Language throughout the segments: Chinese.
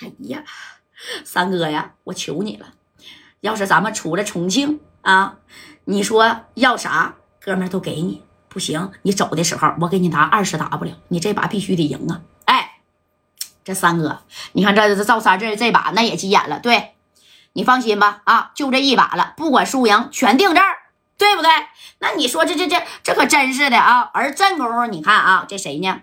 哎呀，三哥呀，我求你了，要是咱们出了重庆啊，你说要啥，哥们都给你。不行，你走的时候我给你拿二十 W，你这把必须得赢啊！哎，这三哥，你看这这赵三这这把那也急眼了，对你放心吧啊，就这一把了，不管输赢全定这儿，对不对？那你说这这这这可真是的啊！而正功夫你看啊，这谁呢？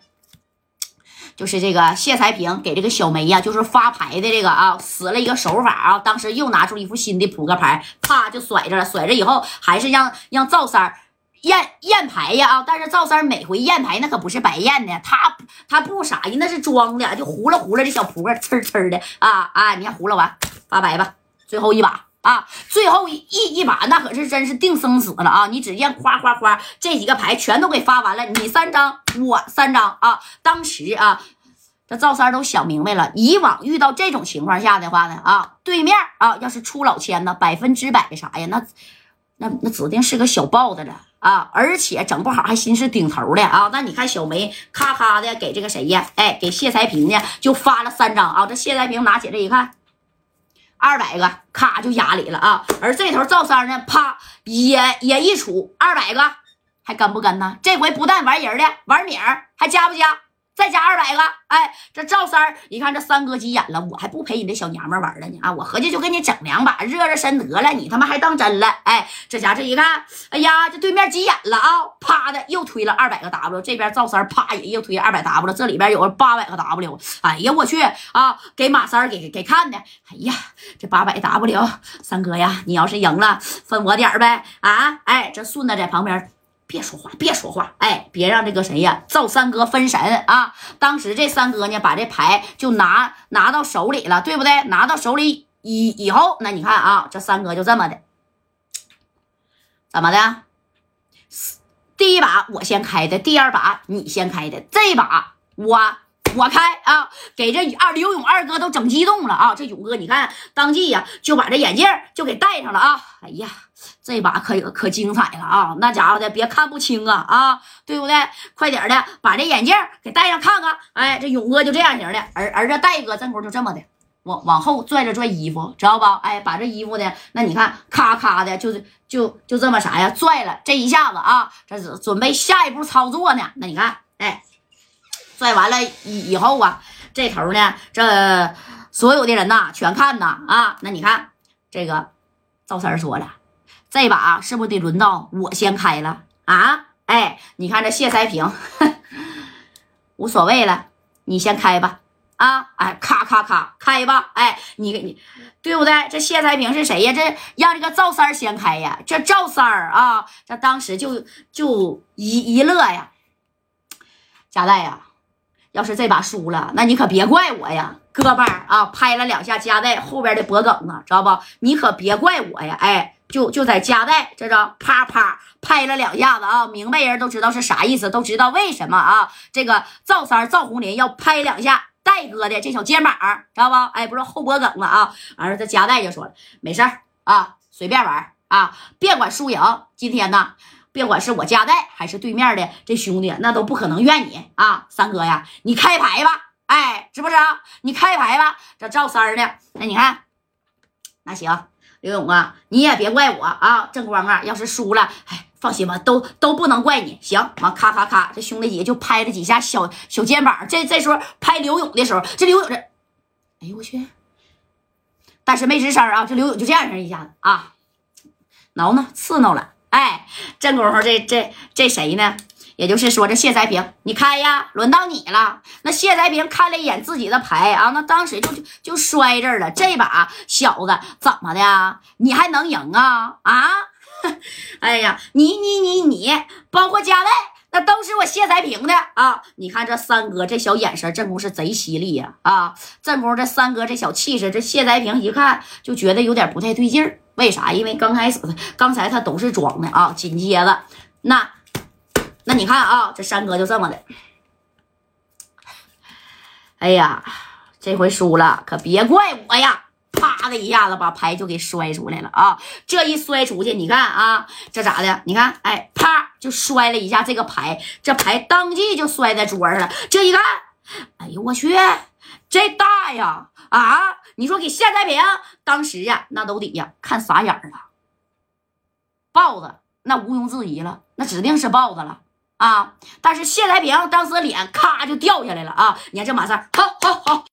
就是这个谢才平给这个小梅呀，就是发牌的这个啊，使了一个手法啊，当时又拿出一副新的扑克牌，啪就甩着了，甩着以后还是让让赵三验验牌呀啊！但是赵三每回验牌那可不是白验的，他他不傻呀，那是装的，就糊了糊了这小扑克，呲呲的啊啊！你看糊了完发白吧，最后一把啊，最后一一把那可是真是定生死了啊！你只见哗哗哗，这几个牌全都给发完了，你三张。我三张啊！当时啊，这赵三都想明白了，以往遇到这种情况下的话呢，啊，对面啊，要是出老千呢，百分之百的啥呀？那那那指定是个小豹子了啊！而且整不好还心是顶头的啊！那你看小梅咔咔的给这个谁呀？哎，给谢才平呢，就发了三张啊！这谢才平拿起来一看，二百个，咔就压里了啊！而这头赵三呢，啪也也一杵二百个。还跟不跟呢？这回不但玩人的，玩名还加不加？再加二百个！哎，这赵三儿一看这三哥急眼了，我还不陪你这小娘们玩了呢啊！我合计就给你整两把，热热身得了。你他妈还当真了？哎，这家这一看，哎呀，这对面急眼了啊！啪的又推了二百个 W，这边赵三儿啪也又推二百 W，这里边有八百个 W。哎呀，我去啊！给马三儿给给看的。哎呀，这八百 W，三哥呀，你要是赢了，分我点呗啊！哎，这顺子在旁边。别说话，别说话，哎，别让这个谁呀，赵三哥分神啊！当时这三哥呢，把这牌就拿拿到手里了，对不对？拿到手里以以后，那你看啊，这三哥就这么的，怎么的？第一把我先开的，第二把你先开的，这把我。我开啊，给这二刘勇二哥都整激动了啊！这勇哥，你看当即呀就把这眼镜就给戴上了啊！哎呀，这把可可精彩了啊！那家伙的别看不清啊啊，对不对？快点的把这眼镜给戴上看看。哎，这勇哥就这样型的，而而这戴哥正功就这么的，往往后拽着拽衣服，知道吧？哎，把这衣服的那你看咔咔的，就是就就这么啥呀？拽了这一下子啊，这是准备下一步操作呢。那你看，哎。拽完了以以后啊，这头呢，这所有的人呐，全看呐啊！那你看这个赵三说了，这把是不是得轮到我先开了啊？哎，你看这谢才平，无所谓了，你先开吧啊！哎，咔咔咔开吧！哎，你你对不对？这谢才平是谁呀？这让这个赵三先开呀！这赵三儿啊，这当时就就一一乐呀，贾代呀。要是这把输了，那你可别怪我呀，哥们儿啊拍了两下夹带后边的脖梗子，知道不？你可别怪我呀，哎，就就在夹带这张啪啪拍了两下子啊，明白人都知道是啥意思，都知道为什么啊？这个赵三赵红林要拍两下戴哥的这小肩膀，知道不？哎，不是后脖梗子啊。完了，这夹带就说了，没事儿啊，随便玩啊，别管输赢，今天呢。别管是我家代还是对面的这兄弟，那都不可能怨你啊！三哥呀，你开牌吧，哎，是不是？你开牌吧。这赵三儿呢？那你看，那行，刘勇啊，你也别怪我啊。正光啊，要是输了，哎，放心吧，都都不能怪你。行，完咔咔咔，这兄弟姐就拍了几下小小肩膀。这这时候拍刘勇的时候，这刘勇这，哎呦我去！但是没吱声啊。这刘勇就这样式一下子啊，挠挠刺挠了。哎，正功夫这这这谁呢？也就是说，这谢才平，你开呀，轮到你了。那谢才平看了一眼自己的牌啊，那当时就就就摔这儿了。这把小子怎么的？你还能赢啊？啊？哎呀，你你你你，包括加代，那都是我谢才平的啊！你看这三哥这小眼神，正宫是贼犀利呀！啊，正宫这三哥这小气势，这谢才平一看就觉得有点不太对劲儿。为啥？因为刚开始，刚才他都是装的啊。紧接着，那那你看啊，这山哥就这么的。哎呀，这回输了，可别怪我呀！啪的一下子把牌就给摔出来了啊！这一摔出去，你看啊，这咋的？你看，哎，啪就摔了一下这个牌，这牌当即就摔在桌上了。这一看，哎呦我去！这大呀啊！你说给谢太平当时呀，那都得呀看傻眼了。豹子那毋庸置疑了，那指定是豹子了啊！但是谢太平当时脸咔就掉下来了啊！你看这马三，好好好。